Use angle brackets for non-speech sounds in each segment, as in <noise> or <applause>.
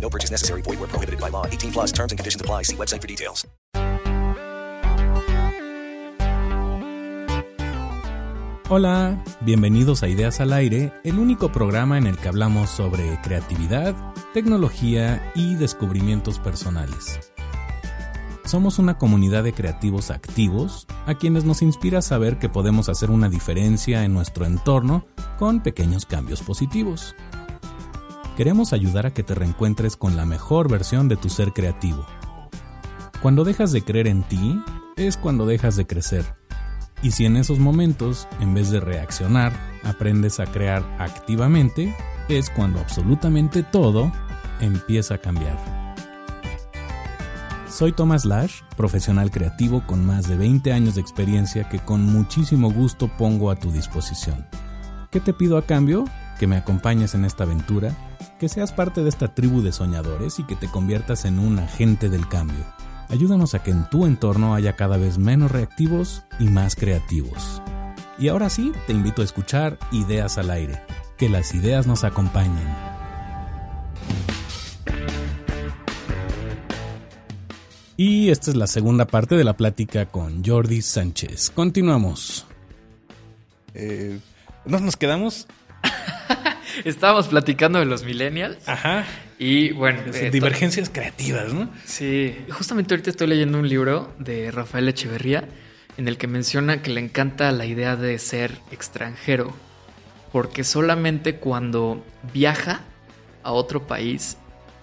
No purchase necessary. Void where prohibited by law. 18 plus terms and conditions apply. See website for details. Hola, bienvenidos a Ideas al Aire, el único programa en el que hablamos sobre creatividad, tecnología y descubrimientos personales. Somos una comunidad de creativos activos a quienes nos inspira saber que podemos hacer una diferencia en nuestro entorno con pequeños cambios positivos. Queremos ayudar a que te reencuentres con la mejor versión de tu ser creativo. Cuando dejas de creer en ti, es cuando dejas de crecer. Y si en esos momentos, en vez de reaccionar, aprendes a crear activamente, es cuando absolutamente todo empieza a cambiar. Soy Thomas Lash, profesional creativo con más de 20 años de experiencia que con muchísimo gusto pongo a tu disposición. ¿Qué te pido a cambio? Que me acompañes en esta aventura, que seas parte de esta tribu de soñadores y que te conviertas en un agente del cambio. Ayúdanos a que en tu entorno haya cada vez menos reactivos y más creativos. Y ahora sí, te invito a escuchar Ideas al Aire. Que las ideas nos acompañen. Y esta es la segunda parte de la plática con Jordi Sánchez. Continuamos. Eh, nos, nos quedamos. <laughs> Estábamos platicando de los millennials. Ajá. Y bueno. eh, divergencias creativas, ¿no? Sí. Justamente ahorita estoy leyendo un libro de Rafael Echeverría en el que menciona que le encanta la idea de ser extranjero. Porque solamente cuando viaja a otro país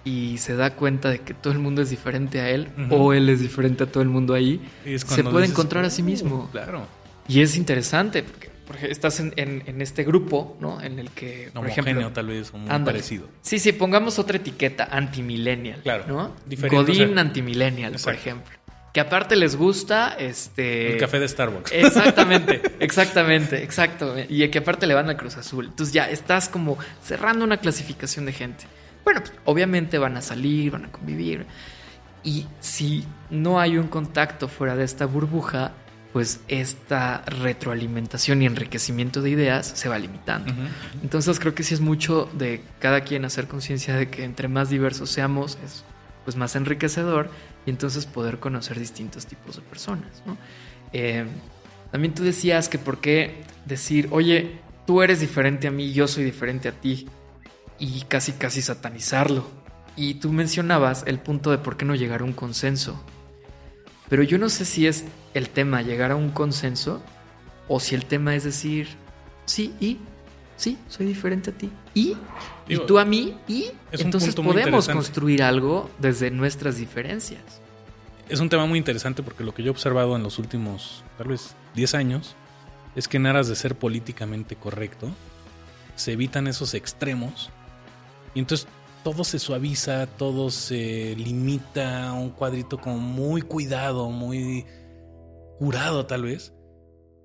y se da cuenta de que todo el mundo es diferente a él o él es diferente a todo el mundo ahí, se puede dices, encontrar a sí "Uh, mismo. claro. Y es interesante porque, porque estás en, en- en este grupo, ¿no? En el que, por Homogéneo, ejemplo, tal vez, o muy ándale. parecido. Sí, sí, pongamos otra etiqueta, antimillennial. Claro, ¿no? diferente, Godín o sea, antimillennial, por ejemplo. Que aparte les gusta este. El café de Starbucks. <laughs> Exactamente, exactamente, exacto. Y que aparte le van al Cruz Azul. Entonces ya estás como cerrando una clasificación de gente. Bueno, pues, obviamente van a salir, van a convivir. Y si no hay un contacto fuera de esta burbuja, pues esta retroalimentación y enriquecimiento de ideas se va limitando. Entonces creo que sí es mucho de cada quien hacer conciencia de que entre más diversos seamos es pues más enriquecedor y entonces poder conocer distintos tipos de personas. ¿no? Eh, también tú decías que por qué decir, oye, tú eres diferente a mí, yo soy diferente a ti y casi casi satanizarlo. Y tú mencionabas el punto de por qué no llegar a un consenso. Pero yo no sé si es el tema llegar a un consenso o si el tema es decir, sí, y sí, soy diferente a ti. Y, Digo, y tú a mí, y entonces podemos construir algo desde nuestras diferencias. Es un tema muy interesante porque lo que yo he observado en los últimos, tal vez, 10 años, es que en aras de ser políticamente correcto, se evitan esos extremos y entonces todo se suaviza, todo se limita a un cuadrito como muy cuidado, muy curado tal vez.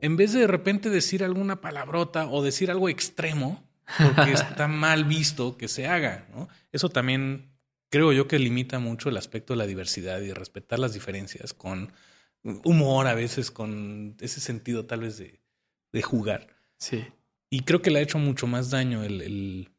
En vez de de repente decir alguna palabrota o decir algo extremo, porque está <laughs> mal visto que se haga, ¿no? Eso también creo yo que limita mucho el aspecto de la diversidad y respetar las diferencias con humor a veces, con ese sentido tal vez de, de jugar. Sí. Y creo que le ha hecho mucho más daño el, el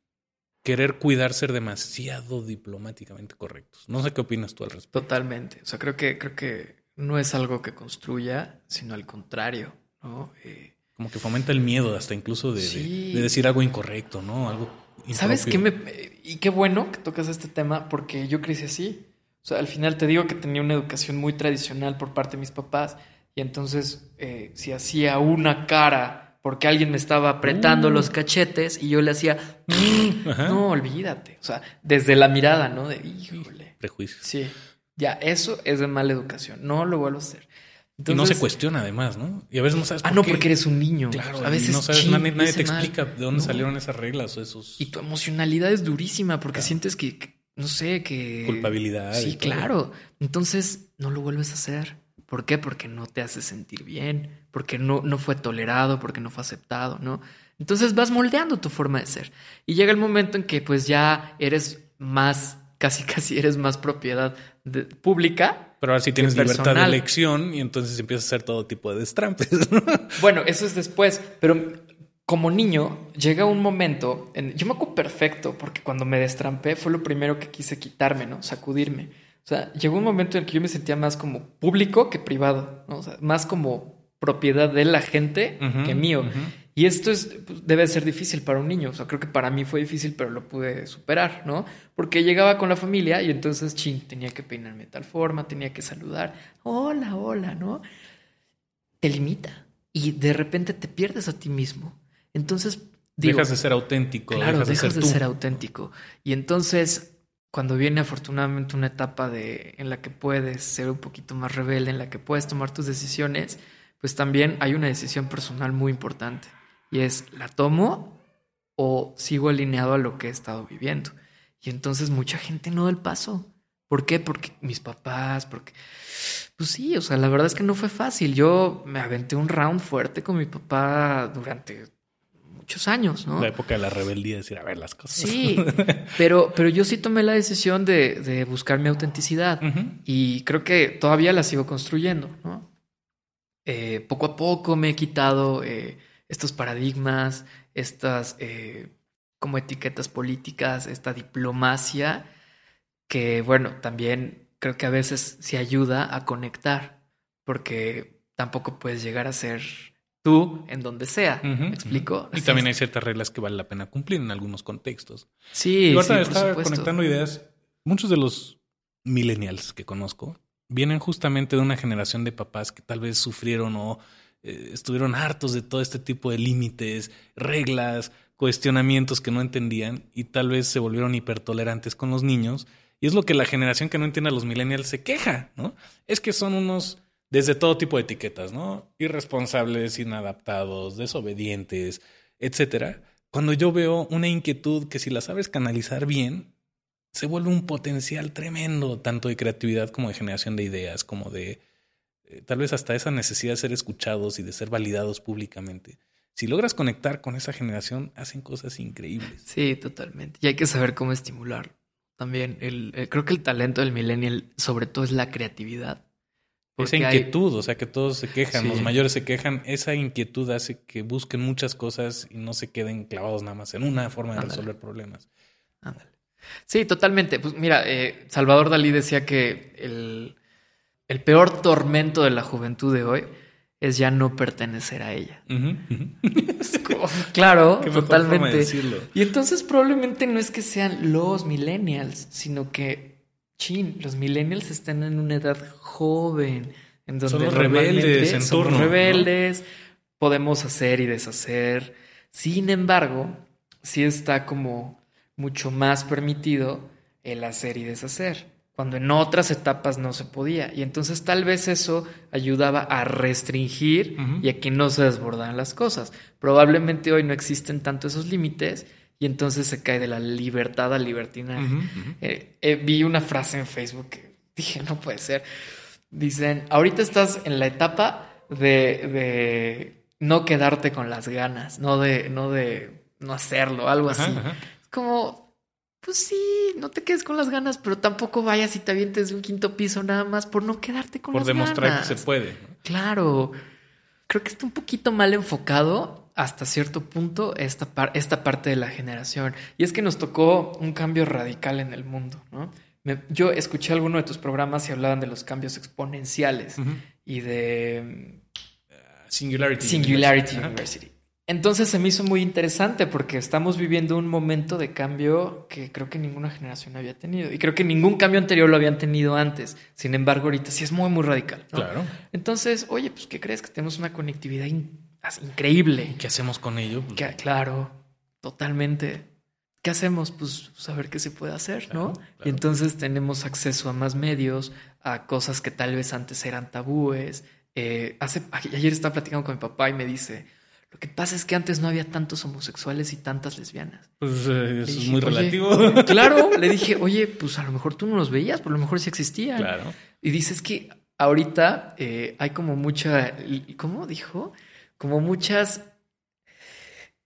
querer cuidar ser demasiado diplomáticamente correctos. No sé qué opinas tú al respecto. Totalmente. O sea, creo que, creo que no es algo que construya, sino al contrario, ¿no? Eh, Como que fomenta el miedo hasta incluso de, de- Sí. de decir algo incorrecto, ¿no? Algo ¿Sabes qué impropio. me... Y qué bueno que tocas este tema porque yo crecí así. O sea, al final te digo que tenía una educación muy tradicional por parte de mis papás y entonces eh, si hacía una cara porque alguien me estaba apretando los cachetes y yo le hacía... "Mm", no, olvídate. O sea, desde la mirada, ¿no? De, híjole. Prejuicios. Sí, ya, eso es de mala educación. No lo vuelvo a hacer. y no se Entonces- cuestiona además, ¿no? Y a veces no sabes Ah, por no, qué. porque eres un niño. Claro, a veces no sabes, nadie, nadie te mal. explica de dónde No. salieron esas reglas o esos... Y tu emocionalidad es durísima porque Claro. sientes que, que- no sé, que... Culpabilidad Sí, claro. Entonces, no lo vuelves a hacer. ¿Por qué? Porque no te hace sentir bien, porque no, no fue tolerado, porque no fue aceptado, ¿no? Entonces vas moldeando tu forma de ser. Y llega el momento en que pues ya eres más, <laughs> casi casi eres más propiedad de- pública. Pero ahora sí tienes libertad de elección y entonces empiezas a hacer todo tipo de destrampes. ¿no? <laughs> Bueno, eso es después, pero como niño llega un momento, en- yo me acuerdo perfecto, porque cuando me destrampé fue lo primero que quise quitarme, ¿no? Sacudirme. O sea, llegó un momento en el que yo me sentía más como público que privado, ¿no? O sea, más como propiedad de la gente que mío. Y esto es, pues, debe ser difícil para un niño. O sea, creo que para mí fue difícil, pero lo pude superar, ¿no? Porque llegaba con la familia y entonces, ching, tenía que peinarme de tal forma, tenía que saludar. Hola, hola, ¿no? Te limita. Y de repente te pierdes a ti mismo. Entonces, digo, dejas de ser auténtico, Claro, dejas de dejas de ser tú. ser auténtico. Y entonces, cuando viene afortunadamente una etapa de, en la que puedes ser un poquito más rebelde, en la que puedes tomar tus decisiones, pues también hay una decisión personal muy importante. Y es, ¿la tomo o sigo alineado a lo que he estado viviendo? Y entonces mucha gente no da el paso. ¿Por qué? Porque mis papás, porque... Pues sí, o sea, la verdad es que no fue fácil. Yo me aventé un round fuerte con mi papá durante muchos años, ¿no? La época de la rebeldía, decir, a ver las cosas. Sí, <laughs> pero, pero yo sí tomé la decisión de, de buscar mi autenticidad y creo que todavía la sigo construyendo, ¿no? Eh, poco a poco me he quitado eh, estos paradigmas, estas eh, como etiquetas políticas, esta diplomacia, que bueno, también creo que a veces sí ayuda a conectar, porque tampoco puedes llegar a ser tú en donde sea. Ujú, ¿Me explico? Y Así también hay ciertas reglas que vale la pena cumplir en algunos contextos. Sí, sí, estaba conectando ideas. Muchos de los millennials que conozco vienen justamente de una generación de papás que tal vez sufrieron o eh, estuvieron hartos de todo este tipo de límites, reglas, cuestionamientos que no entendían y tal vez se volvieron hipertolerantes con los niños. Y es lo que la generación que no entiende a los millennials se queja, ¿no? Es que son unos desde todo tipo de etiquetas, ¿no? Irresponsables, inadaptados, desobedientes, etcétera. Cuando yo veo una inquietud que si la sabes canalizar bien, se vuelve un potencial tremendo, tanto de creatividad como de generación de ideas, como de eh, tal vez hasta esa necesidad de ser escuchados y de ser validados públicamente. Si logras conectar con esa generación, hacen cosas increíbles. Sí, totalmente. Y hay que saber cómo estimular. También, el, el- creo que el talento del millennial, sobre todo, es la creatividad. Esa hay- inquietud, o sea, que todos se quejan, Sí. los mayores se quejan, esa inquietud hace que busquen muchas cosas y no se queden clavados nada más en una forma de Ándale. resolver problemas. Ándale. Sí, totalmente. Pues mira, eh, Salvador Dalí decía que el, el peor tormento de la juventud de hoy es ya no pertenecer a ella. Es como- claro, <laughs> totalmente. Y entonces probablemente no es que sean los millennials, sino que, chin, los millennials están en una edad joven, en donde normalmente rebeldes en somos turno, ¿no? rebeldes, podemos hacer y deshacer. Sin embargo, sí está como mucho más permitido el hacer y deshacer, cuando en otras etapas no se podía. Y entonces tal vez eso ayudaba a restringir y a que no se desbordaran las cosas. Probablemente hoy no existen tanto esos límites y entonces se cae de la libertad al libertinaje. Eh, eh, vi una frase en Facebook que dije, no puede ser. Dicen, ahorita estás en la etapa de, de no quedarte con las ganas, no de, no de no hacerlo, algo así. como, pues sí, no te quedes con las ganas, pero tampoco vayas y te avientes de un quinto piso nada más por no quedarte con Por las demostrar ganas. que se puede. ¿no? Claro, creo que está un poquito mal enfocado hasta cierto punto esta, par- esta parte de la generación. Y es que nos tocó un cambio radical en el mundo, ¿no? Me- yo escuché alguno de tus programas y hablaban de los cambios exponenciales y de Singularity. Singularity. University. Entonces se me hizo muy interesante porque estamos viviendo un momento de cambio que creo que ninguna generación había tenido. Y creo que ningún cambio anterior lo habían tenido antes. Sin embargo, ahorita sí es muy, muy radical. ¿no? Claro. Entonces, oye, pues, ¿qué crees? Que tenemos una conectividad in- increíble. ¿Qué hacemos con ello? Pues, Que- claro, totalmente. ¿Qué hacemos? Pues saber qué se puede hacer, ¿no? Claro. Y entonces tenemos acceso a más medios, a cosas que tal vez antes eran tabúes. Eh, hace, ayer estaba platicando con mi papá y me dice, lo que pasa es que antes no había tantos homosexuales y tantas lesbianas. pues, eh, eso es muy "Oye, relativo. <laughs> Claro, le <laughs> dije, oye, pues a lo mejor tú no los veías, a lo mejor sí existían. claro. Y dices que ahorita eh, hay como mucha, ¿cómo dijo? Como muchas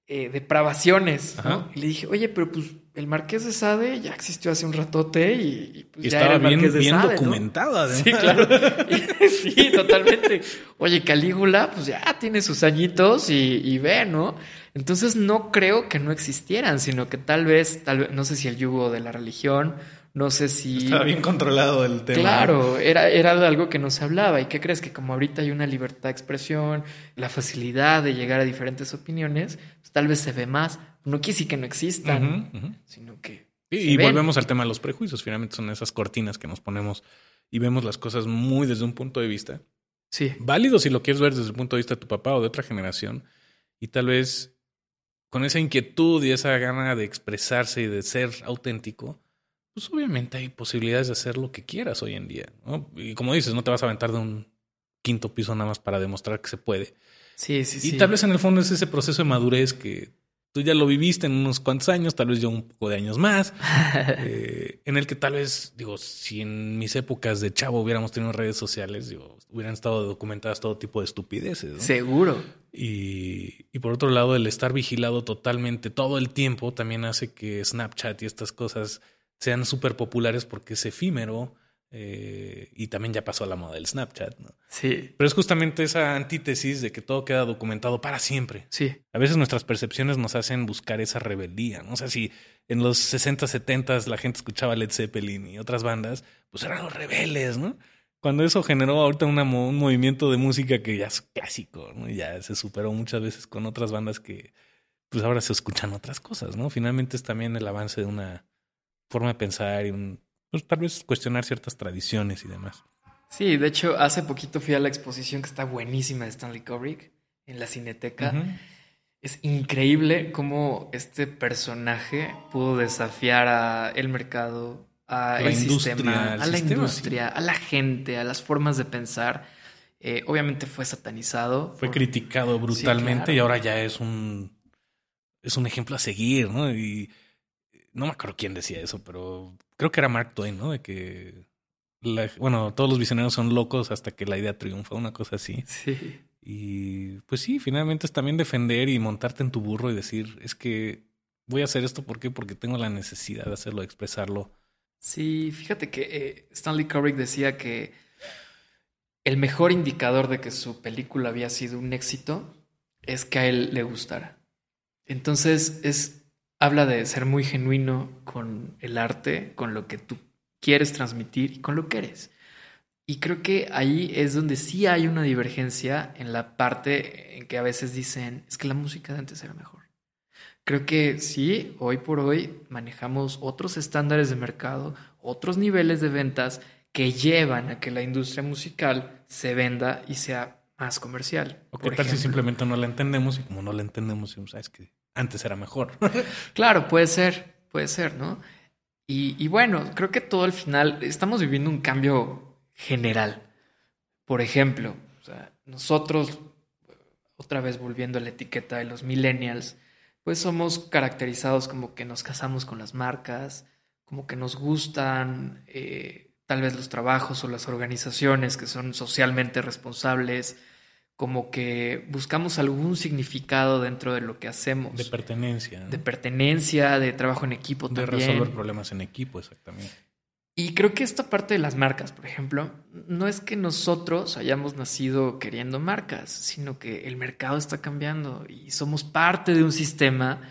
eh, depravaciones, ¿no? Y le dije, oye, pero pues el Marqués de Sade ya existió hace un ratote y, y, pues Y ya estaba era el bien, Marqués de bien Sade. Sí, claro. <laughs> Y- sí, totalmente. Oye, Calígula, pues ya tiene sus añitos y, y ve, ¿no? Entonces no creo que no existieran, sino que tal vez, tal vez, no sé si el yugo de la religión, no sé si... Estaba bien controlado el tema. Claro, era, era algo que no se hablaba. ¿Y qué crees? Que como ahorita hay una libertad de expresión, la facilidad de llegar a diferentes opiniones, pues tal vez se ve más. No quiere decir que no existan, sino que. Sí, y ven. volvemos al tema de los prejuicios. Finalmente son esas cortinas que nos ponemos y vemos las cosas muy desde un punto de vista Sí, válido si lo quieres ver desde el punto de vista de tu papá o de otra generación. Y tal vez con esa inquietud y esa gana de expresarse y de ser auténtico, pues obviamente hay posibilidades de hacer lo que quieras hoy en día. ¿no? Y como dices, no te vas a aventar de un quinto piso nada más para demostrar que se puede. sí, sí. Y sí. tal vez en el fondo es ese proceso de madurez que tú ya lo viviste en unos cuantos años, tal vez yo un poco de años más, <laughs> eh, en el que tal vez, digo, si en mis épocas de chavo hubiéramos tenido redes sociales, digo, hubieran estado documentadas todo tipo de estupideces. ¿no? Seguro. Y, y por otro lado, el estar vigilado totalmente todo el tiempo también hace que Snapchat y estas cosas sean súper populares porque es efímero eh, y también ya pasó a la moda del Snapchat. ¿no? Sí, Pero es justamente esa antítesis de que todo queda documentado para siempre. sí. A veces nuestras percepciones nos hacen buscar esa rebeldía, ¿no? O sea, si en los 60, 70 la gente escuchaba Led Zeppelin y otras bandas, pues eran los rebeldes, ¿no? Cuando eso generó ahorita una un movimiento de música que ya es clásico, ¿no? Ya se superó muchas veces con otras bandas que, pues ahora se escuchan otras cosas, ¿no? Finalmente es también el avance de una forma de pensar y un, pues tal vez cuestionar ciertas tradiciones y demás. Sí, de hecho, hace poquito fui a la exposición que está buenísima de Stanley Kubrick en la Cineteca. Es increíble cómo este personaje pudo desafiar a el mercado, a La el sistema, a la industria, a la gente, a las formas de pensar. Eh, obviamente fue satanizado. Fue por- criticado brutalmente claro. y ahora ya es un es un ejemplo a seguir, ¿no? Y no me acuerdo quién decía eso, pero creo que era Mark Twain, ¿no? De que la- bueno, todos los visionarios son locos hasta que la idea triunfa, una cosa así. Sí. Y pues sí, finalmente es también defender y montarte en tu burro y decir, es que voy a hacer esto ¿por qué? porque tengo la necesidad de hacerlo, de expresarlo. Sí, fíjate que eh, Stanley Kubrick decía que el mejor indicador de que su película había sido un éxito es que a él le gustara. Entonces es habla de ser muy genuino con el arte, con lo que tú quieres transmitir y con lo que eres. Y creo que ahí es donde sí hay una divergencia en la parte en que a veces dicen, es que la música de antes era mejor. Creo que sí, hoy por hoy manejamos otros estándares de mercado, otros niveles de ventas que llevan a que la industria musical se venda y sea más comercial. O qué tal si ejemplo. simplemente no la entendemos y como no la entendemos, decimos, sabes que antes era mejor. <laughs> Claro, puede ser, puede ser, ¿no? Y, y bueno, creo que todo al final estamos viviendo un cambio general. Por ejemplo, nosotros, otra vez volviendo a la etiqueta de los millennials, pues somos caracterizados como que nos casamos con las marcas, como que nos gustan eh, tal vez los trabajos o las organizaciones que son socialmente responsables, como que buscamos algún significado dentro de lo que hacemos. De pertenencia. ¿no? De pertenencia, de trabajo en equipo De también. resolver problemas en equipo, exactamente. Y creo que esta parte de las marcas, por ejemplo, no es que nosotros hayamos nacido queriendo marcas, sino que el mercado está cambiando y somos parte de un sistema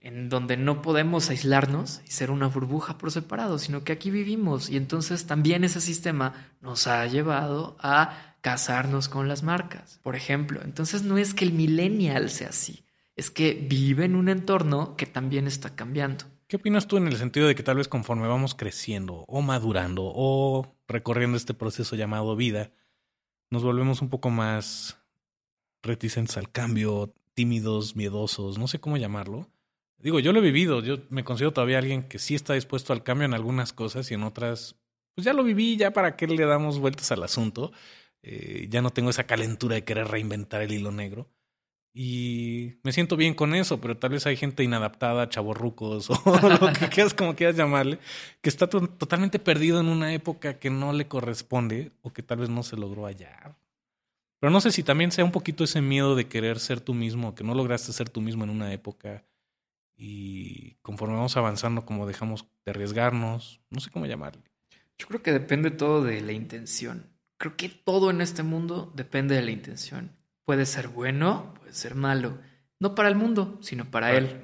en donde no podemos aislarnos y ser una burbuja por separado, sino que aquí vivimos y entonces también ese sistema nos ha llevado a casarnos con las marcas, por ejemplo. Entonces no es que el millennial sea así, es que vive en un entorno que también está cambiando. ¿Qué opinas tú en el sentido de que tal vez conforme vamos creciendo o madurando o recorriendo este proceso llamado vida, nos volvemos un poco más reticentes al cambio, tímidos, miedosos, no sé cómo llamarlo? Digo, yo lo he vivido, yo me considero todavía alguien que sí está dispuesto al cambio en algunas cosas y en otras, pues ya lo viví, ya para qué le damos vueltas al asunto. Eh, ya no tengo esa calentura de querer reinventar el hilo negro. Y me siento bien con eso, pero tal vez hay gente inadaptada, chavorrucos <laughs> o lo que <laughs> quieras, como quieras llamarle, que está to- totalmente perdido en una época que no le corresponde o que tal vez no se logró hallar. Pero no sé si también sea un poquito ese miedo de querer ser tú mismo, que no lograste ser tú mismo en una época y conforme vamos avanzando, como dejamos de arriesgarnos, no sé cómo llamarle. Yo creo que depende todo de la intención. Creo que todo en este mundo depende de la intención. Puede ser bueno, puede ser malo. No para el mundo, sino para él.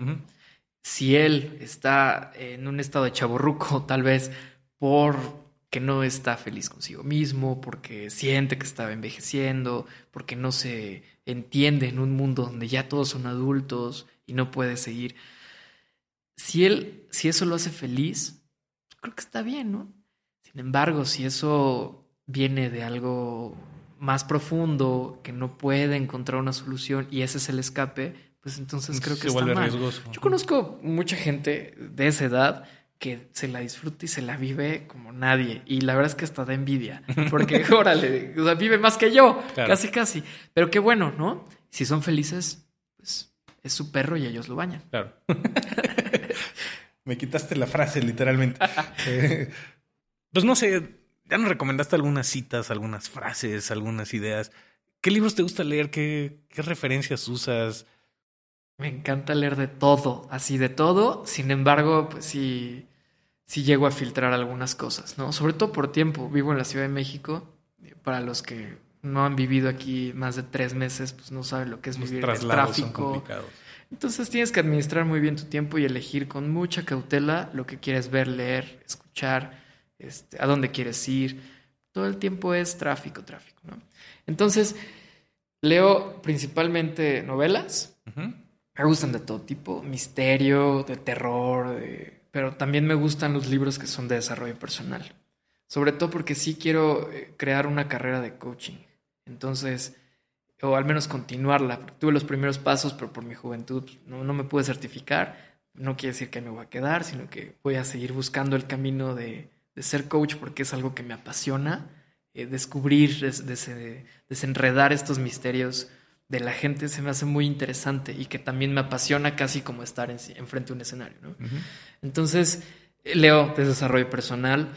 Si él está en un estado de chaborruco, <laughs> tal vez porque no está feliz consigo mismo, porque siente que estaba envejeciendo, porque no se entiende en un mundo donde ya todos son adultos y no puede seguir. Si él, si eso lo hace feliz, creo que está bien, ¿no? Sin embargo, si eso viene de algo más profundo, que no puede encontrar una solución y ese es el escape, pues entonces creo que se está mal. riesgoso. Yo conozco mucha gente de esa edad que se la disfruta y se la vive como nadie. Y la verdad es que hasta da envidia. <laughs> Porque, <laughs> órale, o sea, vive más que yo. Claro. Casi, casi. Pero qué bueno, ¿no? Si son felices, pues es su perro y ellos lo bañan. Claro. <laughs> Me quitaste la frase, literalmente. Eh, pues no sé, ya nos recomendaste algunas citas, algunas frases, algunas ideas. ¿Qué libros te gusta leer? ¿Qué, qué referencias usas? Me encanta leer de todo, así de todo. Sin embargo, pues sí, sí llego a filtrar algunas cosas, ¿no? Sobre todo por tiempo. Vivo en la Ciudad de México. Para los que no han vivido aquí más de tres meses, pues no saben lo que es Los vivir en el tráfico. Entonces tienes que administrar muy bien tu tiempo y elegir con mucha cautela lo que quieres ver, leer, escuchar, este, a dónde quieres ir. Todo el tiempo es tráfico, tráfico, ¿no? Entonces, leo principalmente novelas. Me gustan de todo tipo, misterio, de terror, de- pero también me gustan los libros que son de desarrollo personal. Sobre todo porque sí quiero eh, crear una carrera de coaching. Entonces, o al menos continuarla. Tuve los primeros pasos, pero por mi juventud pues, no, no me pude certificar. No quiere decir que me voy a quedar, sino que voy a seguir buscando el camino de, de ser coach porque es algo que me apasiona. Eh, descubrir, des- des- desenredar estos misterios de la gente se me hace muy interesante y que también me apasiona casi como estar en, enfrente de un escenario. ¿no? Entonces, eh, leo de desarrollo personal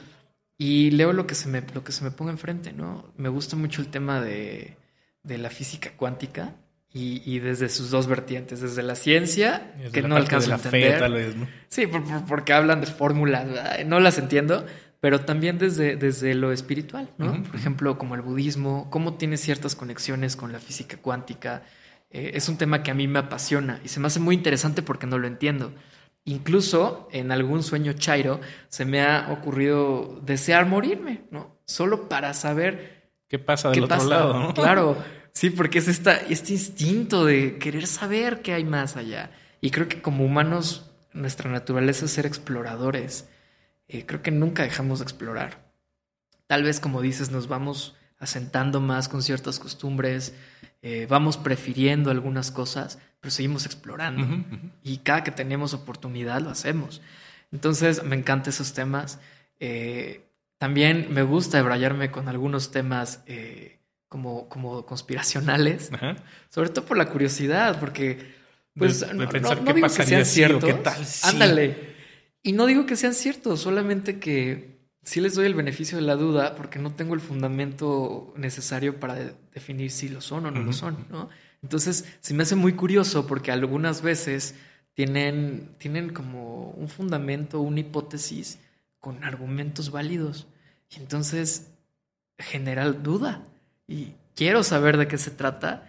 y leo lo que se me, lo que se me ponga enfrente, ¿no? Me gusta mucho el tema de, de la física cuántica y, y desde sus dos vertientes, desde la ciencia, Desde que la no alcanzo a entender. fe, tal vez, ¿no? Sí, por- por- porque hablan de fórmulas, no las entiendo, pero también desde, desde lo espiritual, ¿no? Por ejemplo, como el budismo, cómo tiene ciertas conexiones con la física cuántica. Eh, es un tema que a mí me apasiona y se me hace muy interesante porque no lo entiendo. Incluso en algún sueño chairo se me ha ocurrido desear morirme, ¿no? Solo para saber ¿Qué pasa del ¿Qué otro pasa? lado? ¿no? <laughs> Claro, sí, porque es esta, este instinto de querer saber qué hay más allá. Y creo que como humanos, nuestra naturaleza es ser exploradores. Eh, creo que nunca dejamos de explorar. Tal vez, como dices, nos vamos asentando más con ciertas costumbres, eh, vamos prefiriendo algunas cosas, pero seguimos explorando. Y cada que tenemos oportunidad lo hacemos. Entonces me encantan esos temas. Eh, también me gusta debrayarme con algunos temas eh, como, como conspiracionales, Ajá. sobre todo por la curiosidad, porque pues De- de no, no- pensar no qué digo que sean ciertos. qué tal si. Ándale. Y no digo que sean ciertos, solamente que sí les doy el beneficio de la duda porque no tengo el fundamento necesario para de- definir si lo son o no lo son, ¿no? Entonces, se me hace muy curioso porque algunas veces tienen, tienen como un fundamento, una hipótesis con argumentos válidos. Y entonces genera duda. Y quiero saber de qué se trata,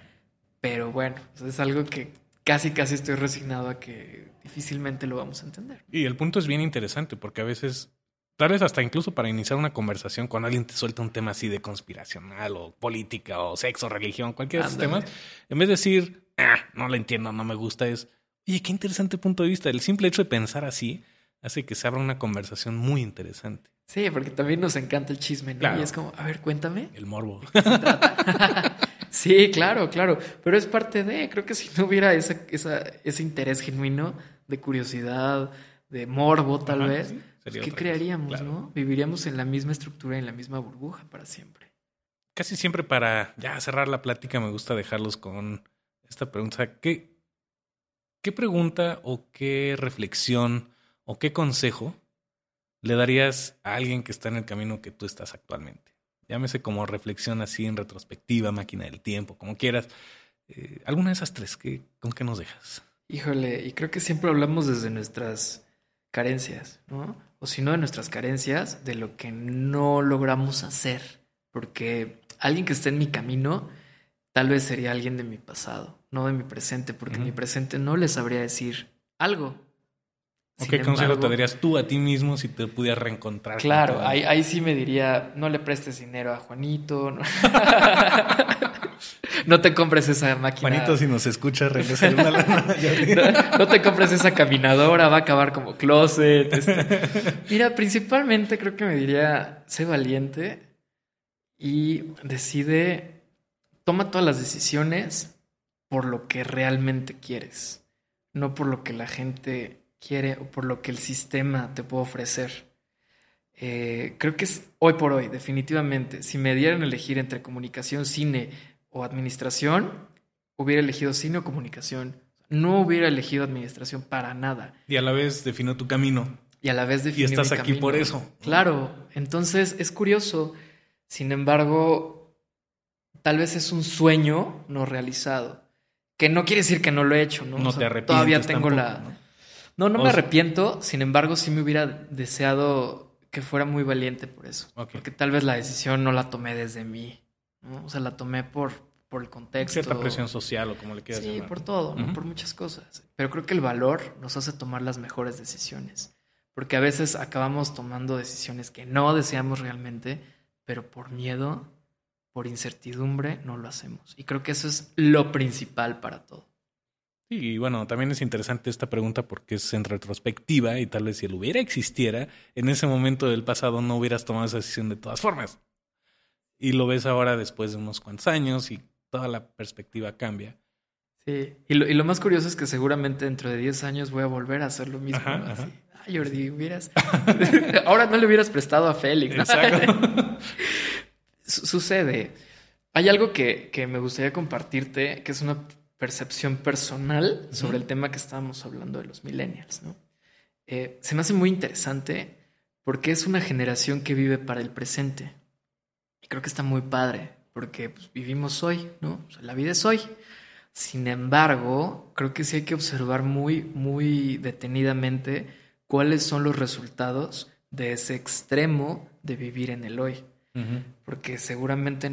pero bueno, es algo que casi, casi estoy resignado a que difícilmente lo vamos a entender. Y el punto es bien interesante porque a veces, tal vez hasta incluso para iniciar una conversación cuando alguien te suelta un tema así de conspiracional o política o sexo, religión, cualquiera de esos Ándale. temas, en vez de decir, ah, no lo entiendo, no me gusta, es, oye, qué interesante punto de vista. El simple hecho de pensar así hace que se abra una conversación muy interesante. Sí, porque también nos encanta el chisme, ¿no? Claro. Y es como, a ver, cuéntame. El morbo. <laughs> Sí, claro, claro. Pero es parte de, creo que si no hubiera esa, esa- ese interés genuino de curiosidad, de morbo, tal Ajá, vez, sí, pues, ¿qué crearíamos, claro. no? Viviríamos en la misma estructura, en la misma burbuja para siempre. Casi siempre para ya cerrar la plática me gusta dejarlos con esta pregunta. ¿Qué, qué pregunta o qué reflexión o qué consejo le darías a alguien que está en el camino que tú estás actualmente? Llámese como reflexión así en retrospectiva, máquina del tiempo, como quieras. Eh, alguna de esas tres, ¿qué, ¿con qué nos dejas? Híjole, y creo que siempre hablamos desde nuestras carencias, ¿no? O si no de nuestras carencias, de lo que no logramos hacer. Porque alguien que esté en mi camino, tal vez sería alguien de mi pasado, no de mi presente, porque mi presente no le sabría decir algo. ¿O Sin qué consejo te darías tú a ti mismo si te pudieras reencontrar? con Claro, ahí, ahí sí me diría, no le prestes dinero a Juanito, no, <laughs> No te compres esa máquina. Juanito, si nos escuchas, regresa una lana. <laughs> no, no te compres esa caminadora, va a acabar como closet. <laughs> este. Mira, principalmente creo que me diría, sé valiente y decide, toma todas las decisiones por lo que realmente quieres, no por lo que la gente quiere o por lo que el sistema te puede ofrecer. Eh, creo que es hoy por hoy, definitivamente. Si me dieran a elegir entre comunicación, cine o administración, hubiera elegido cine o comunicación. No hubiera elegido administración para nada. Y a la vez definió tu camino. Y a la vez Y definió estás mi aquí camino. por eso. Claro, entonces es curioso. Sin embargo, tal vez es un sueño no realizado. Que no quiere decir que no lo he hecho, ¿no? No O sea, te arrepientes. Todavía tengo tampoco, la. ¿no? No, no O me sea- arrepiento. Sin embargo, sí me hubiera deseado que fuera muy valiente por eso. Porque tal vez la decisión no la tomé desde mí. ¿no? O sea, la tomé por, por el contexto. Cierta presión social o como le quieras Sí, llamar. por todo, por muchas cosas. Pero creo que el valor nos hace tomar las mejores decisiones. Porque a veces acabamos tomando decisiones que no deseamos realmente, pero por miedo, por incertidumbre, no lo hacemos. Y creo que eso es lo principal para todo. Y bueno, también es interesante esta pregunta porque es en retrospectiva y tal vez si él hubiera existiera, en ese momento del pasado no hubieras tomado esa decisión de todas formas. Y lo ves ahora después de unos cuantos años y toda la perspectiva cambia. Sí. Y lo, y lo más curioso es que seguramente dentro de 10 años voy a volver a hacer lo mismo. Ajá, ¿no? ajá. Así, Ay, Jordi, hubieras. <laughs> Ahora no le hubieras prestado a Félix. ¿no? Exacto. <laughs> Su- Sucede. Hay algo que, que me gustaría compartirte, que es una percepción personal sobre el tema que estábamos hablando de los millennials, ¿no? Eh, se me hace muy interesante porque es una generación que vive para el presente. Y creo que está muy padre, porque pues, vivimos hoy, ¿no? O sea, la vida es hoy. Sin embargo, creo que sí hay que observar muy, muy detenidamente cuáles son los resultados de ese extremo de vivir en el hoy. Porque seguramente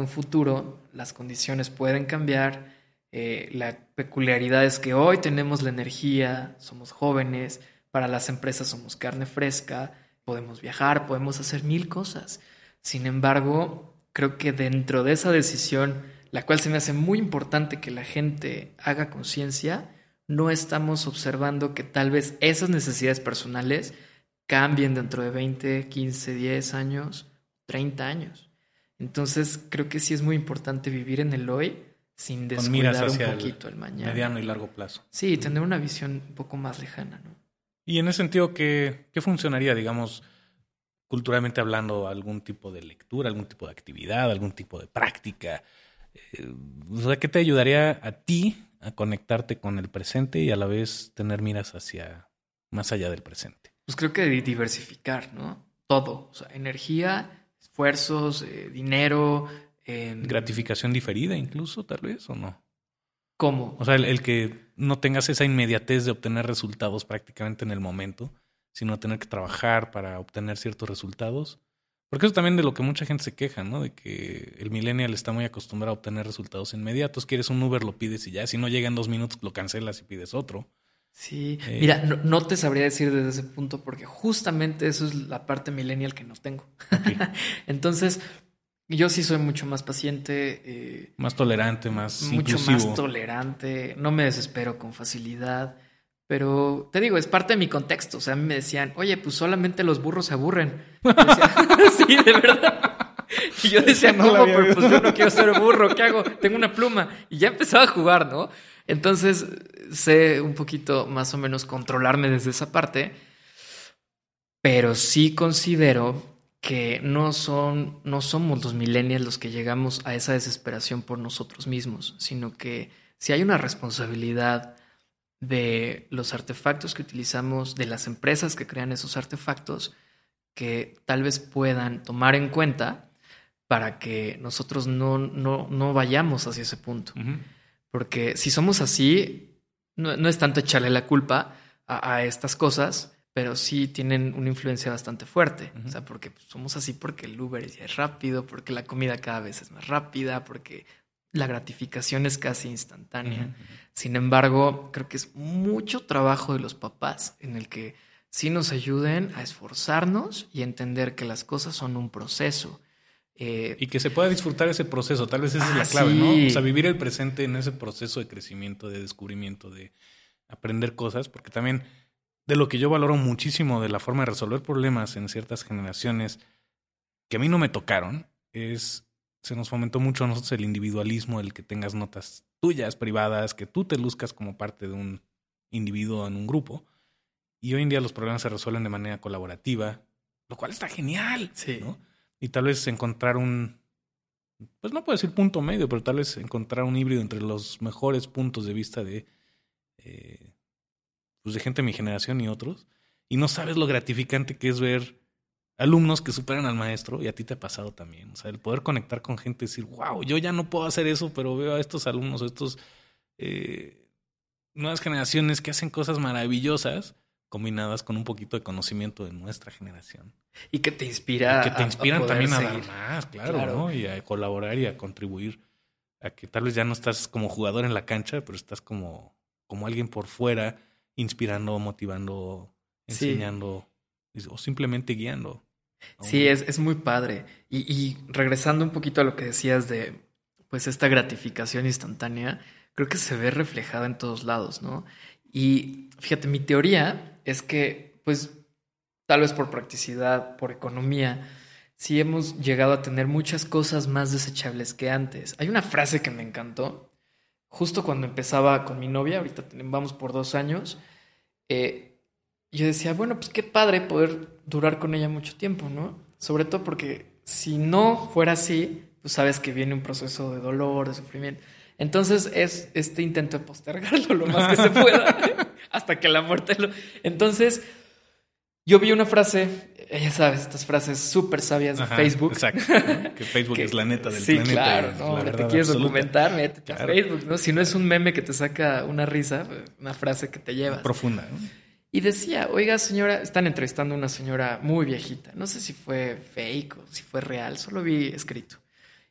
Un futuro, las condiciones pueden cambiar. Eh, la peculiaridad es que hoy tenemos la energía, somos jóvenes, para las empresas somos carne fresca, podemos viajar, podemos hacer mil cosas. Sin embargo, creo que dentro de esa decisión, la cual se me hace muy importante que la gente haga conciencia, no estamos observando que tal vez esas necesidades personales cambien dentro de 20, 15, 10 años, 30 años. Entonces, creo que sí es muy importante vivir en el hoy sin descuidar un poquito el, mañana. mediano y largo plazo. Sí, tener una visión un poco más lejana, ¿no? Y en ese sentido, ¿qué, qué funcionaría, digamos, culturalmente hablando, algún tipo de lectura, algún tipo de actividad, algún tipo de práctica? Eh, o sea, ¿qué te ayudaría a ti a conectarte con el presente y a la vez tener miras hacia más allá del presente? Pues creo que di- diversificar, ¿no? Todo. O sea, energía, esfuerzos, eh, dinero, en Gratificación diferida incluso, tal vez, o no. ¿Cómo? O sea, el, el que no tengas esa inmediatez de obtener resultados prácticamente en el momento, sino tener que trabajar para obtener ciertos resultados. Porque eso también de lo que mucha gente se queja, ¿no? De que el millennial está muy acostumbrado a obtener resultados inmediatos. Quieres un Uber, lo pides y ya. Si no llega en dos minutos, lo cancelas y pides otro. Sí. Eh. Mira, no, no te sabría decir desde ese punto porque justamente eso es la parte millennial que no tengo. <laughs> Entonces, yo sí soy mucho más paciente, eh, Más tolerante, más mucho inclusivo. más tolerante, no me desespero con facilidad. Pero te digo, es parte de mi contexto. O sea, a mí me decían, oye, pues solamente los burros se aburren. Decía, <laughs> sí, de verdad. Y yo <laughs> decía, No ¿cómo? Pero pues yo no quiero ser burro, ¿qué hago? Tengo una pluma. Y ya empezaba a jugar, ¿no? Entonces, sé un poquito más o menos controlarme desde esa parte. Pero sí considero que no son, no somos los millennials los que llegamos a esa desesperación por nosotros mismos, sino que si hay una responsabilidad de los artefactos que utilizamos, de las empresas que crean esos artefactos, que tal vez puedan tomar en cuenta para que nosotros no, no, no vayamos hacia ese punto. Porque si somos así, no, no es tanto echarle la culpa a, a estas cosas, pero sí tienen una influencia bastante fuerte. O sea, porque somos así porque el Uber ya es rápido, porque la comida cada vez es más rápida, porque la gratificación es casi instantánea. Sin embargo, creo que es mucho trabajo de los papás en el que sí nos ayuden a esforzarnos y entender que las cosas son un proceso. Eh, Y que se pueda disfrutar ese proceso, tal vez esa es Ah, la clave, sí. ¿no? O sea, vivir el presente en ese proceso de crecimiento, de descubrimiento, de aprender cosas, porque también de lo que yo valoro muchísimo de la forma de resolver problemas en ciertas generaciones que a mí no me tocaron, es, se nos fomentó mucho a nosotros el individualismo, el que tengas notas tuyas, privadas, que tú te luzcas como parte de un individuo en un grupo. Y hoy en día los problemas se resuelven de manera colaborativa, lo cual está genial. Sí. ¿no? Y tal vez encontrar un, pues no puedo decir punto medio, pero tal vez encontrar un híbrido entre los mejores puntos de vista de, eh, pues de gente de mi generación y otros. Y no sabes lo gratificante que es ver alumnos que superan al maestro, y a ti te ha pasado también. O sea, el poder conectar con gente y decir, wow, yo ya no puedo hacer eso, pero veo a estos alumnos, a estos eh, nuevas generaciones que hacen cosas maravillosas combinadas con un poquito de conocimiento de nuestra generación. Y que te inspira. Y que te a- a inspiran también a dar más, claro, Claro. ¿no? Y a colaborar y a contribuir a que tal vez ya no estás como jugador en la cancha, pero estás como, como alguien por fuera, inspirando, motivando, Sí. enseñando o simplemente guiando. Sí, es, es muy padre. Y, y regresando un poquito a lo que decías de pues esta gratificación instantánea, creo que se ve reflejada en todos lados, ¿no? Y fíjate, mi teoría es que, pues, tal vez por practicidad, por economía, sí hemos llegado a tener muchas cosas más desechables que antes. Hay una frase que me encantó, justo cuando empezaba con mi novia, ahorita vamos por dos años, eh, yo decía, bueno, pues qué padre poder durar con ella mucho tiempo, ¿no? Sobre todo porque si no fuera así, pues sabes que viene un proceso de dolor, de sufrimiento. Entonces es este intento de postergarlo lo más que se pueda <laughs> hasta que la muerte lo... Entonces, Yo vi una frase, eh, ya sabes, estas frases súper sabias de Ajá, Facebook. Exacto. <laughs> Que Facebook Que- es la neta del sí, planeta. claro, no, hombre, te quieres absoluta. documentar, métete Claro. a Facebook, ¿no? Si no es un meme que te saca una risa, una frase que te llevas. Profunda. ¿no? Y decía, oiga señora, están entrevistando a una señora muy viejita, no sé si fue fake o si fue real, solo vi escrito.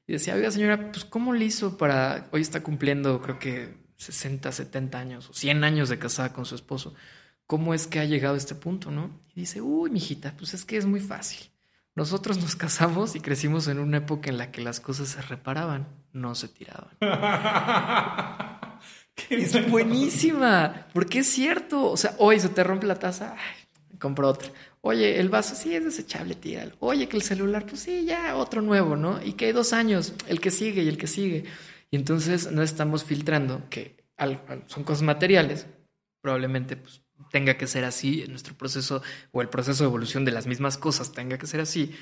Y decía, oiga señora, pues ¿cómo le hizo para, hoy está cumpliendo creo que 60, 70 años o 100 años de casada con su esposo? ¿Cómo es que ha llegado a este punto, no? Y dice, uy, mijita, pues es que es muy fácil. Nosotros nos casamos y crecimos en una época en la que las cosas se reparaban, no se tiraban. <laughs> Es buenísima, porque es cierto. O sea, hoy se te rompe la taza, ay, compro otra. Oye, el vaso sí es desechable, tíralo. Oye, que el celular, pues sí, ya otro nuevo, ¿no? Y que hay dos años, el que sigue y el que sigue. Y entonces no estamos filtrando que son cosas materiales, probablemente pues, tenga que ser así en nuestro proceso o el proceso de evolución de las mismas cosas tenga que ser así,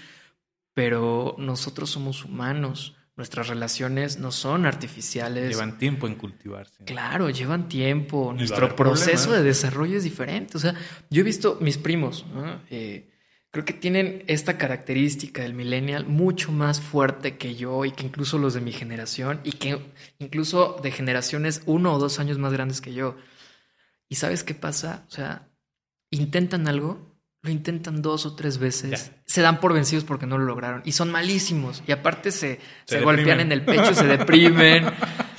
pero nosotros somos humanos, nuestras relaciones no son artificiales. Llevan tiempo en cultivarse. Claro, llevan tiempo. Nuestro proceso problemas. de desarrollo es diferente. O sea, yo he visto mis primos, ¿no? Eh, creo que tienen esta característica del millennial mucho más fuerte que yo y que incluso los de mi generación y que incluso de generaciones uno o dos años más grandes que yo. ¿Y sabes qué pasa? O sea, intentan algo, lo intentan dos o tres veces, Ya. se dan por vencidos porque no lo lograron y son malísimos y aparte se, se, Se golpean en el pecho, se deprimen. <laughs>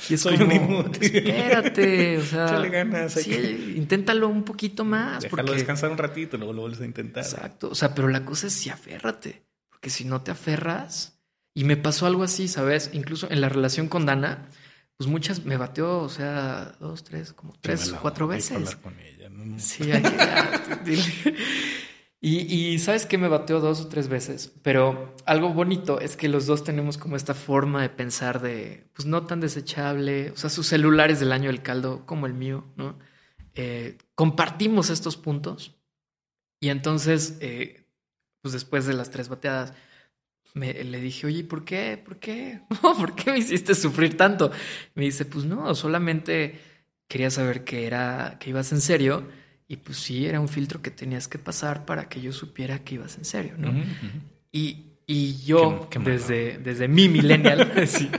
Y es Soy como, un espérate, o sea, ganas, sí, que- inténtalo un poquito más. Déjalo porque, descansar un ratito, luego lo vuelves a intentar. Exacto, o sea, pero la cosa es si aférrate, porque si no te aferras, y me pasó algo así, ¿sabes? Incluso en la relación con Dana, pues muchas me bateó, o sea, dos, tres, como tres, cuatro veces. con ella, ¿no? Sí, hay que- ya, y sabes que me bateó dos o tres veces, pero algo bonito es que los dos tenemos como esta forma de pensar de, pues no tan desechable, o sea, sus celulares del año del caldo como el mío, ¿no? Eh, compartimos estos puntos y entonces, eh, pues después de las tres bateadas, me, le dije, oye, ¿por qué? ¿Por qué? <laughs> No, ¿por qué me hiciste sufrir tanto? Me dice, pues no, solamente quería saber que era, que ibas en serio. Y pues sí, era un filtro que tenías que pasar para que yo supiera que ibas en serio, ¿no? Y, y yo, Qué- qué malo. desde, desde mi millennial, <laughs> sí.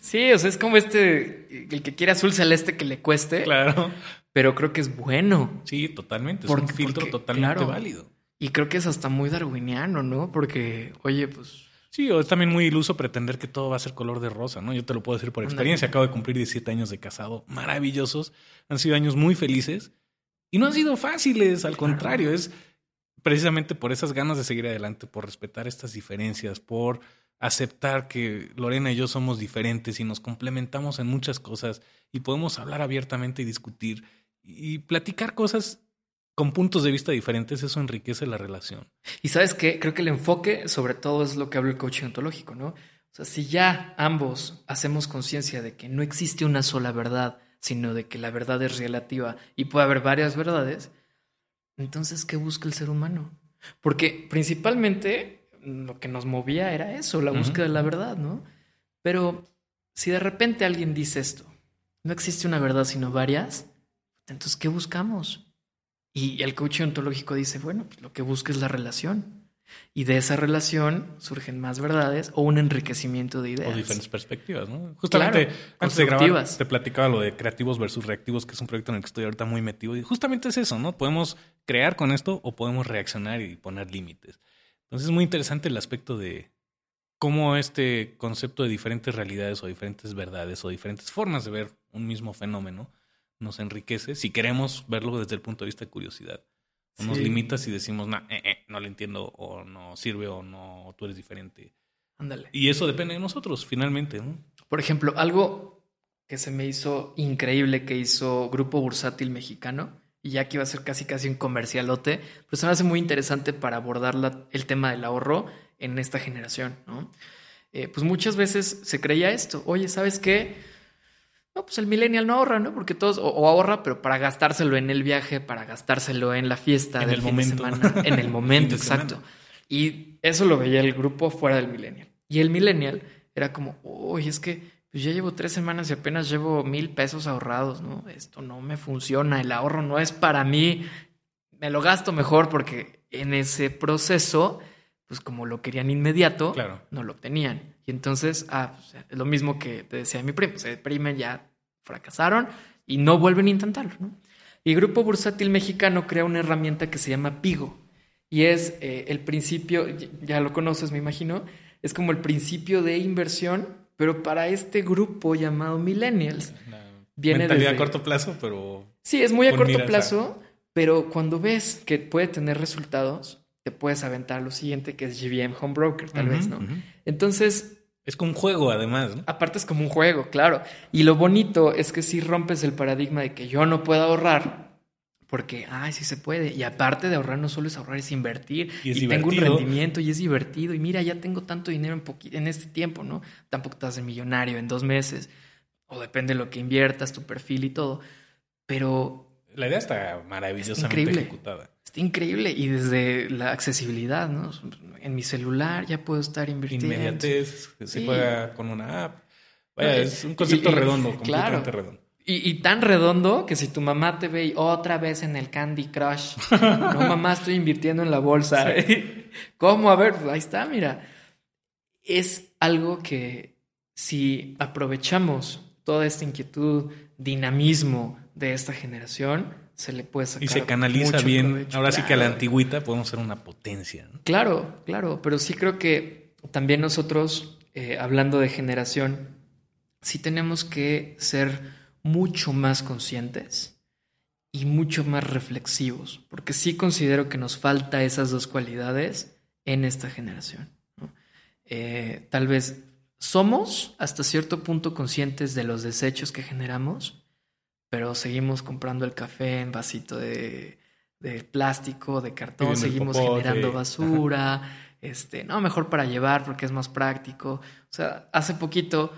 Sí, o sea, es como este, el que quiere azul celeste que le cueste, Claro. pero creo que es bueno. Sí, totalmente. Es Porque- un filtro porque, totalmente claro. válido. Y creo que es hasta muy darwiniano, ¿no? Porque, oye, pues Sí, o es también muy iluso pretender que todo va a ser color de rosa, ¿no? Yo te lo puedo decir por experiencia. Acabo de cumplir 17 años de casado, maravillosos. Han sido años muy felices y no han sido fáciles, al contrario, es precisamente por esas ganas de seguir adelante, por respetar estas diferencias, por aceptar que Lorena y yo somos diferentes y nos complementamos en muchas cosas y podemos hablar abiertamente y discutir y platicar cosas con puntos de vista diferentes, eso enriquece la relación. Y sabes qué, creo que el enfoque sobre todo es lo que habla el coaching ontológico, ¿no? O sea, si ya ambos hacemos conciencia de que no existe una sola verdad, sino de que la verdad es relativa y puede haber varias verdades, entonces, ¿qué busca el ser humano? Porque principalmente lo que nos movía era eso, la búsqueda de la verdad, ¿no? Pero si de repente alguien dice esto, no existe una verdad sino varias, entonces, ¿qué buscamos? Y el coaching ontológico dice, bueno, pues lo que busca es la relación. Y de esa relación surgen más verdades o un enriquecimiento de ideas. O diferentes perspectivas, ¿no? Justamente Claro, antes de grabar te platicaba lo de creativos versus reactivos, que es un proyecto en el que estoy ahorita muy metido. Y justamente es eso, ¿no? Podemos crear con esto o podemos reaccionar y poner límites. Entonces es muy interesante el aspecto de cómo este concepto de diferentes realidades o diferentes verdades o diferentes formas de ver un mismo fenómeno nos enriquece si queremos verlo desde el punto de vista de curiosidad. O nos Sí. limita si decimos, "Nah, eh, eh, no lo entiendo o no sirve o no, o tú eres diferente. Ándale. Y eso depende de nosotros, finalmente, ¿no? Por ejemplo, algo que se me hizo increíble que hizo Grupo Bursátil Mexicano, y ya que iba a ser casi casi un comercialote, pero se me hace muy interesante para abordar la- el tema del ahorro en esta generación, ¿no? Eh, pues muchas veces se creía esto, oye, ¿sabes qué? No, pues el millennial no ahorra, ¿no? Porque todos, o, o ahorra, pero para gastárselo en el viaje, para gastárselo en la fiesta En del el fin momento. de semana, en el <laughs> momento, semana. exacto. Y eso lo veía el grupo fuera del millennial. Y el millennial era como, uy, es que pues ya llevo tres semanas y apenas llevo mil pesos ahorrados, ¿no? Esto no me funciona, el ahorro no es para mí. me lo gasto mejor porque en ese proceso, pues como lo querían inmediato, Claro. no lo obtenían. Y entonces, ah, pues, es lo mismo que te decía mi primo, se deprimen, ya fracasaron y no vuelven a intentarlo. ¿no? Y Grupo Bursátil Mexicano crea una herramienta que se llama Pigo. Y es eh, el principio, ya- lo conoces, me imagino, es como el principio de inversión, pero para este grupo llamado Millennials. Una Viene mentalidad desde- a corto plazo, pero Sí, es muy a corto miras a- plazo, pero cuando ves que puede tener resultados, te puedes aventar lo siguiente, que es GBM Home Broker, tal vez, ¿no? Entonces, es como un juego además, ¿no? aparte es como un juego, claro. Y lo bonito es que si rompes el paradigma de que yo no puedo ahorrar, porque, ay, sí se puede. Y aparte de ahorrar, no solo es ahorrar, es invertir. Y es tengo un rendimiento y es divertido. Y mira, ya tengo tanto dinero en, en este tiempo, ¿no? Tampoco te haces millonario en dos meses. O depende de lo que inviertas, tu perfil y todo. Pero La idea está maravillosamente ejecutada. Está increíble y desde la accesibilidad, ¿no? En mi celular ya puedo estar invirtiendo. Inmediatez, se Sí. juega con una app. Vaya, No, es un concepto y- y- redondo, claro. completamente redondo. Y, y tan redondo que si tu mamá te ve y otra vez en el Candy Crush, no mamá, estoy invirtiendo en la bolsa. <laughs> ¿Cómo? A ver, pues ahí está, mira. Es algo que si aprovechamos toda esta inquietud, dinamismo de esta generación, se le puede sacar Y se canaliza bien. provecho. Ahora sí que a la antigüita podemos ser una potencia. ¿no? Claro, claro, pero sí creo que también nosotros, eh, hablando de generación, sí tenemos que ser mucho más conscientes y mucho más reflexivos, porque sí considero que nos falta esas dos cualidades en esta generación. ¿no? Eh, tal vez somos hasta cierto punto conscientes de los desechos que generamos, pero seguimos comprando el café en vasito de, de plástico, de cartón, Pidiendo seguimos generando basura, este, no, mejor para llevar porque es más práctico. O sea, hace poquito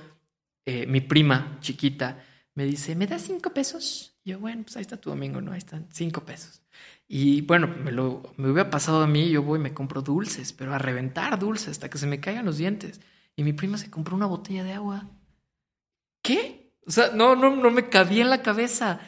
eh, mi prima chiquita me dice, ¿me das cinco pesos? Y yo, bueno, pues ahí está tu domingo, ¿no? Ahí están cinco pesos. Y bueno, me, lo, me hubiera pasado a mí, yo voy y me compro dulces, pero a reventar dulces hasta que se me caigan los dientes. Y mi prima se compró una botella de agua. ¿Qué? O sea, no, no, no me cabía en la cabeza.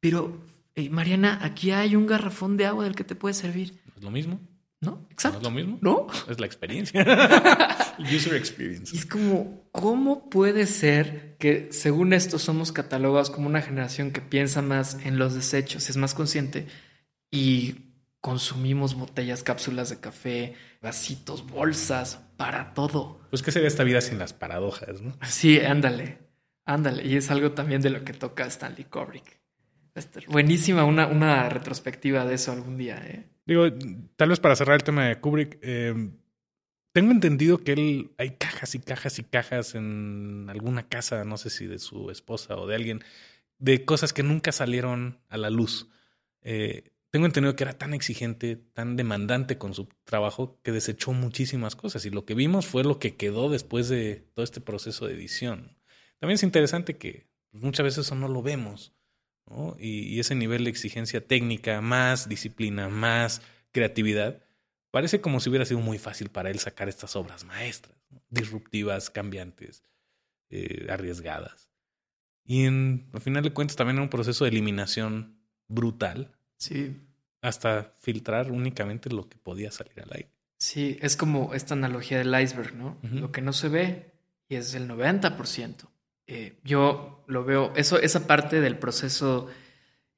Pero, Mariana, aquí hay un garrafón de agua del que te puede servir. ¿No es lo mismo? ¿No? ¿No Exacto. es lo mismo? ¿No? Es la experiencia. <laughs> User experience. Y es como, ¿cómo puede ser que según esto somos catalogados como una generación que piensa más en los desechos, es más consciente y consumimos botellas, cápsulas de café, vasitos, bolsas, para todo? Pues qué sería esta vida sin las paradojas, ¿no? Sí, ándale, ándale. Y es algo también de lo que toca Stanley Kubrick. Está Buenísima una, una retrospectiva de eso algún día, ¿eh? Digo, tal vez para cerrar el tema de Kubrick, eh, tengo entendido que él hay cajas y cajas y cajas en alguna casa, no sé si de su esposa o de alguien, de cosas que nunca salieron a la luz. Eh, tengo entendido que era tan exigente, tan demandante con su trabajo, que desechó muchísimas cosas. Y lo que vimos fue lo que quedó después de todo este proceso de edición. También es interesante que pues, muchas veces eso no lo vemos. ¿no? Y, y ese nivel de exigencia técnica, más disciplina, más creatividad, parece como si hubiera sido muy fácil para él sacar estas obras maestras, ¿no? disruptivas, cambiantes, eh, arriesgadas. Y en, al final de cuentas también era un proceso de eliminación brutal Sí, hasta filtrar únicamente lo que podía salir al aire. sí, es como esta analogía del iceberg, ¿no? Lo que no se ve y es el 90%. Eh, yo lo veo, eso, esa parte del proceso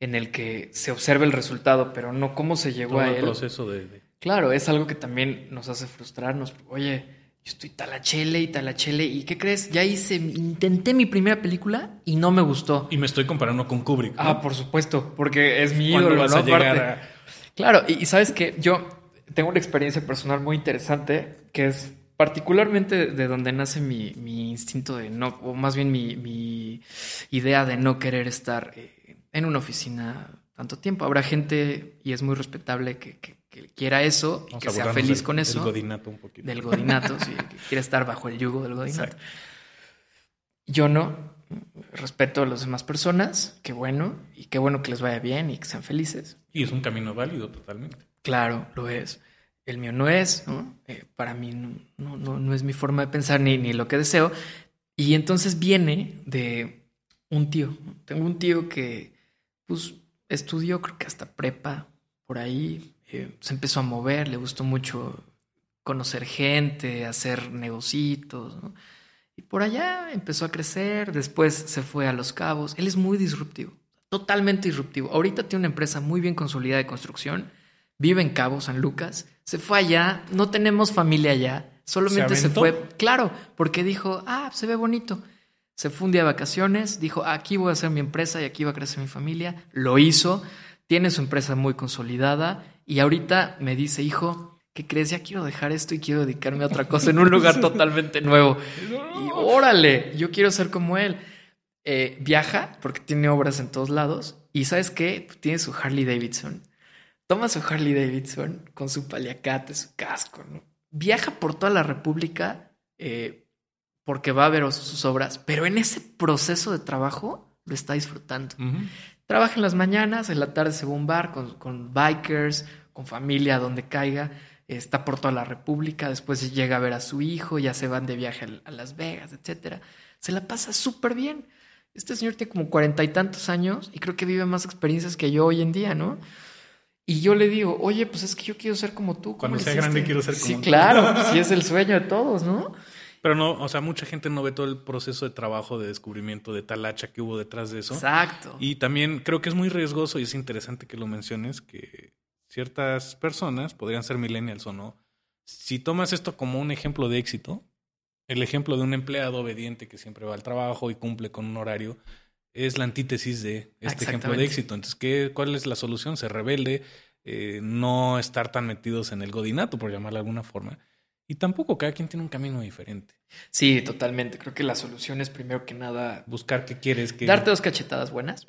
en el que se observa el resultado, pero no cómo se llegó Todo a el él. proceso de, de- Claro, es algo que también nos hace frustrarnos. Oye, yo estoy talachele y talachele, ¿y qué crees? Ya hice, intenté mi primera película y no me gustó. Y me estoy comparando con Kubrick. ¿no? Ah, por supuesto, porque es mi ¿Cuándo ídolo, vas ¿no? a llegar a- Claro, y, y sabes que yo tengo una experiencia personal muy interesante que es particularmente de donde nace mi, mi instinto de no, o más bien mi, mi idea de no querer estar eh, en una oficina tanto tiempo. Habrá gente, y es muy respetable, que, que- que quiera eso y que sea feliz del- con del eso. godinato un poquito. Del godinato, sí, que quiere estar bajo el yugo del godinato. Exacto. Yo no. Respeto a las demás personas, qué bueno, y qué bueno que les vaya bien y que sean felices. Y es un camino válido totalmente. Claro, lo es. El mío no es. Eh, para mí no, es mi forma de pensar ni, lo que deseo. Y entonces viene de un tío. Tengo un tío que, pues, estudió creo que hasta prepa por ahí eh, se empezó a mover, le gustó mucho conocer gente, hacer negocios, ¿no? Y por allá empezó a crecer, después se fue a Los Cabos. Él es muy disruptivo, totalmente disruptivo. Ahorita tiene una empresa muy bien consolidada de construcción, vive en Cabo San Lucas, se fue allá, no tenemos familia allá, solamente se, fue, claro, porque dijo, ah, se ve bonito. Se fue un día de vacaciones, dijo, aquí voy a hacer mi empresa y aquí va a crecer mi familia. Lo hizo, tiene su empresa muy consolidada y ahorita me dice, hijo, ¿qué crees? Ya quiero dejar esto y quiero dedicarme a otra cosa en un lugar <laughs> totalmente nuevo. Y órale, yo quiero ser como él. Eh, viaja porque tiene obras en todos lados y ¿sabes qué? Tiene su Harley Davidson. Toma su Harley Davidson con su paliacate, su casco, ¿no? Viaja por toda la República eh, porque va a ver sus obras, pero en ese proceso de trabajo lo está disfrutando. Trabaja en las mañanas, en la tarde se va a un bar con, con bikers, con familia, donde caiga. Está por toda la República, después llega a ver a su hijo, ya se van de viaje a- a Las Vegas, etcétera. Se la pasa súper bien. Este señor tiene como cuarenta y tantos años y creo que vive más experiencias que yo hoy en día, ¿no? Y yo le digo, oye, pues es que yo quiero ser como tú. ¿cómo Cuando sea grande hiciste?" quiero ser Sí, como tú. claro, sí es <laughs> el sueño de todos, ¿no? Pero no, o sea, mucha gente no ve todo el proceso de trabajo, de descubrimiento, de talacha que hubo detrás de eso. Exacto. Y también creo que es muy riesgoso y es interesante que lo menciones, que ciertas personas, podrían ser millennials o no, si tomas esto como un ejemplo de éxito, el ejemplo de un empleado obediente que siempre va al trabajo y cumple con un horario, es la antítesis de este ejemplo de éxito. Entonces, ¿qué, ¿cuál es la solución? Ser rebelde, eh, no estar tan metidos en el godinato, por llamarlo de alguna forma. Y tampoco cada quien tiene un camino diferente. Sí, totalmente. Creo que la solución es primero que nada Buscar qué quieres, que darte dos cachetadas buenas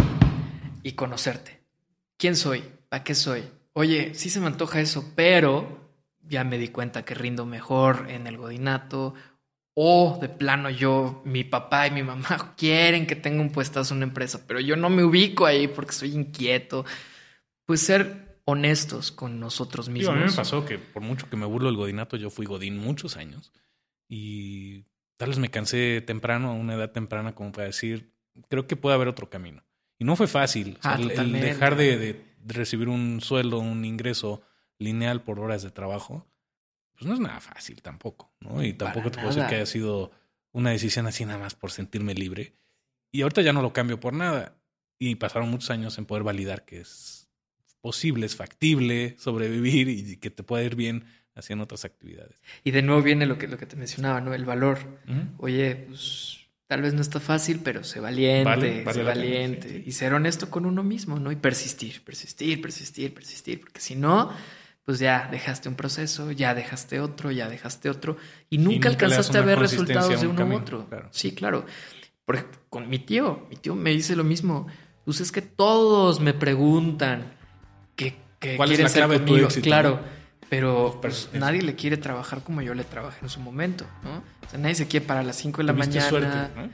y conocerte. ¿Quién soy? ¿Para qué soy? Oye, sí se me antoja eso, pero ya me di cuenta que rindo mejor en el godinato. O de plano yo, mi papá y mi mamá <laughs> quieren que tenga un puestazo en una empresa, pero yo no me ubico ahí porque soy inquieto. Pues ser honestos con nosotros mismos. a mí me pasó que por mucho que me burlo del godinato, yo fui godín muchos años y tal vez me cansé temprano, a una edad temprana, como para decir, creo que puede haber otro camino. Y no fue fácil. O sea, Ah, el- el, dejar de, de- de recibir un sueldo, un ingreso lineal por horas de trabajo, pues no es nada fácil tampoco, ¿no? Y tampoco Para te puedo decir que haya sido una decisión así nada más por sentirme libre. Y ahorita ya no lo cambio por nada. Y pasaron muchos años en poder validar que es posible, es factible sobrevivir y que te puede ir bien haciendo otras actividades. Y de nuevo viene lo que, lo que te mencionaba, ¿no? El valor. Oye, pues tal vez no está fácil, pero sé valiente, Vale, vale sé pena, valiente. sí, sí. Y ser honesto con uno mismo, ¿no? Y persistir, persistir, persistir, persistir. Porque si no, pues ya dejaste un proceso, ya dejaste otro, ya dejaste otro. Y nunca, alcanzaste a ver resultados de un uno u otro. claro. Sí, claro. Por con mi tío, mi tío me dice lo mismo. Pues es que todos me preguntan que, que ¿Cuál es quieren la ser clave de tu conmigo. Claro. Pero pues, Persistencia. nadie le quiere trabajar como yo le trabajé en su momento, ¿no? O sea, nadie se quiere para las 5 de la Tuviste mañana. suerte, ¿no?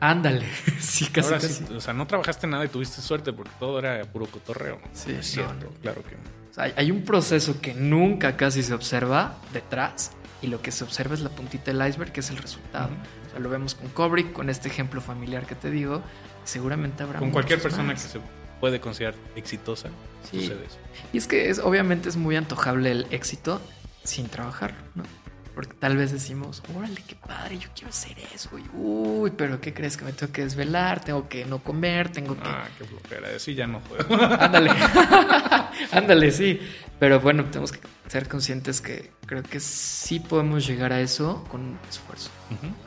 Ándale. <laughs> sí, casi, Ahora casi. sí, o sea, no trabajaste nada y tuviste suerte porque todo era puro cotorreo. Sí, No es cierto, no. claro que no. O sea, hay- un proceso que nunca casi se observa detrás y lo que se observa es la puntita del iceberg, que es el resultado. O sea, lo vemos con Kubrick, con este ejemplo familiar que te digo. Seguramente habrá Con cualquier persona más. que se puede considerar exitosa, Sí. sucede eso. Y es que es, obviamente es muy antojable el éxito sin trabajar, ¿no? Porque tal vez decimos, órale, qué padre, yo quiero hacer eso. Y, uy, pero ¿qué crees? Que me tengo que desvelar, tengo que no comer, tengo que... Ah, qué flojera. Así ya no juego. <laughs> Ándale. <laughs> Ándale, sí. Pero bueno, tenemos que ser conscientes que creo que sí podemos llegar a eso con esfuerzo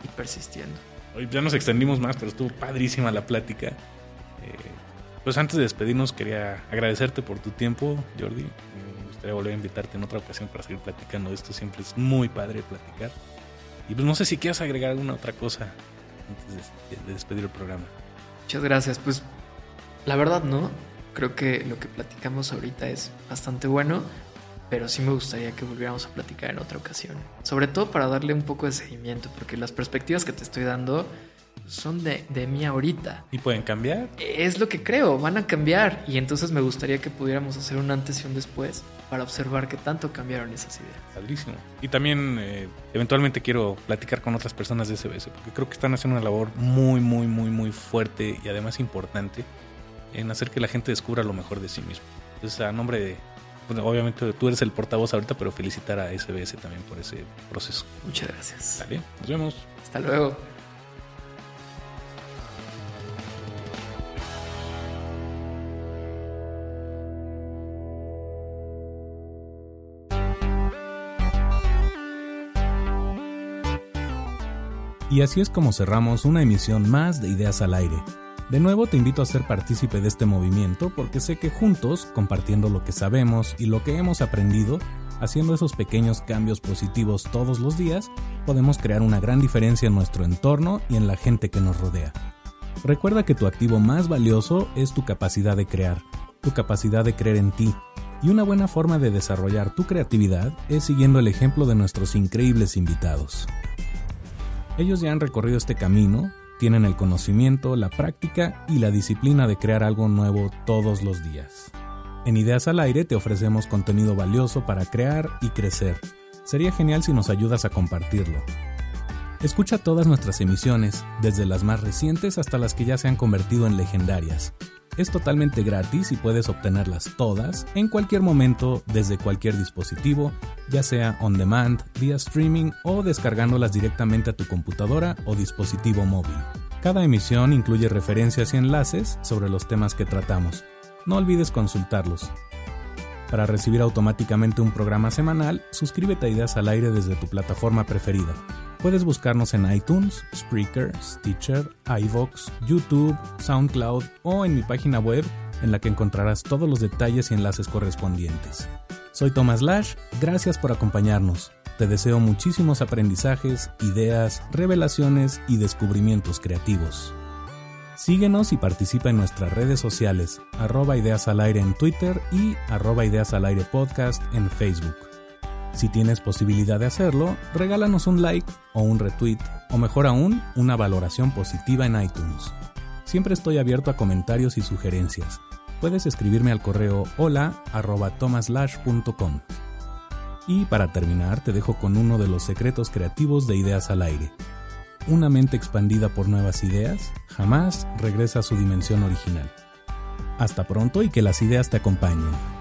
y persistiendo. Hoy ya nos extendimos más, pero estuvo padrísima la plática. Eh, pues antes de despedirnos, quería agradecerte por tu tiempo, Jordi. Gustaría volver a invitarte en otra ocasión para seguir platicando de esto. Siempre es muy padre platicar. Y pues no sé si quieras agregar alguna otra cosa antes de, de despedir el programa. Muchas gracias. Pues la verdad no. Creo que lo que platicamos ahorita es bastante bueno, pero sí me gustaría que volviéramos a platicar en otra ocasión. Sobre todo para darle un poco de seguimiento, porque las perspectivas que te estoy dando son de, de mí ahorita. Y pueden cambiar. Es lo que creo, van a cambiar y entonces me gustaría que pudiéramos hacer un antes y un después para observar qué tanto cambiaron esas ideas. Padrísimo. Y también eh, eventualmente quiero platicar con otras personas de SBS porque creo que están haciendo una labor muy, muy, muy, muy fuerte y además importante en hacer que la gente descubra lo mejor de sí mismo. Entonces, a nombre de bueno, obviamente tú eres el portavoz ahorita, pero felicitar a SBS también por ese proceso. Muchas gracias. Vale, nos vemos. Hasta luego. Y así es como cerramos una emisión más de Ideas al Aire. De nuevo te invito a ser partícipe de este movimiento porque sé que juntos, compartiendo lo que sabemos y lo que hemos aprendido, haciendo esos pequeños cambios positivos todos los días, podemos crear una gran diferencia en nuestro entorno y en la gente que nos rodea. Recuerda que tu activo más valioso es tu capacidad de crear, tu capacidad de creer en ti, y una buena forma de desarrollar tu creatividad es siguiendo el ejemplo de nuestros increíbles invitados. Ellos ya han recorrido este camino, tienen el conocimiento, la práctica y la disciplina de crear algo nuevo todos los días. En Ideas al Aire te ofrecemos contenido valioso para crear y crecer. Sería genial si nos ayudas a compartirlo. Escucha todas nuestras emisiones, desde las más recientes hasta las que ya se han convertido en legendarias. Es totalmente gratis y puedes obtenerlas todas en cualquier momento desde cualquier dispositivo, ya sea on demand, vía streaming o descargándolas directamente a tu computadora o dispositivo móvil. Cada emisión incluye referencias y enlaces sobre los temas que tratamos. No olvides consultarlos. Para recibir automáticamente un programa semanal, suscríbete a Ideas al Aire desde tu plataforma preferida. Puedes buscarnos en iTunes, Spreaker, Stitcher, iVoox, YouTube, SoundCloud o en mi página web en la que encontrarás todos los detalles y enlaces correspondientes. Soy Thomas Lash, gracias por acompañarnos. Te deseo muchísimos aprendizajes, ideas, revelaciones y descubrimientos creativos. Síguenos y participa en nuestras redes sociales, arroba ideas al aire en Twitter y arroba ideas al aire podcast en Facebook. Si tienes posibilidad de hacerlo, regálanos un like o un retweet, o mejor aún, una valoración positiva en iTunes. Siempre estoy abierto a comentarios y sugerencias. Puedes escribirme al correo hola. Y para terminar, te dejo con uno de los secretos creativos de Ideas al Aire. Una mente expandida por nuevas ideas jamás regresa a su dimensión original. Hasta pronto y que las ideas te acompañen.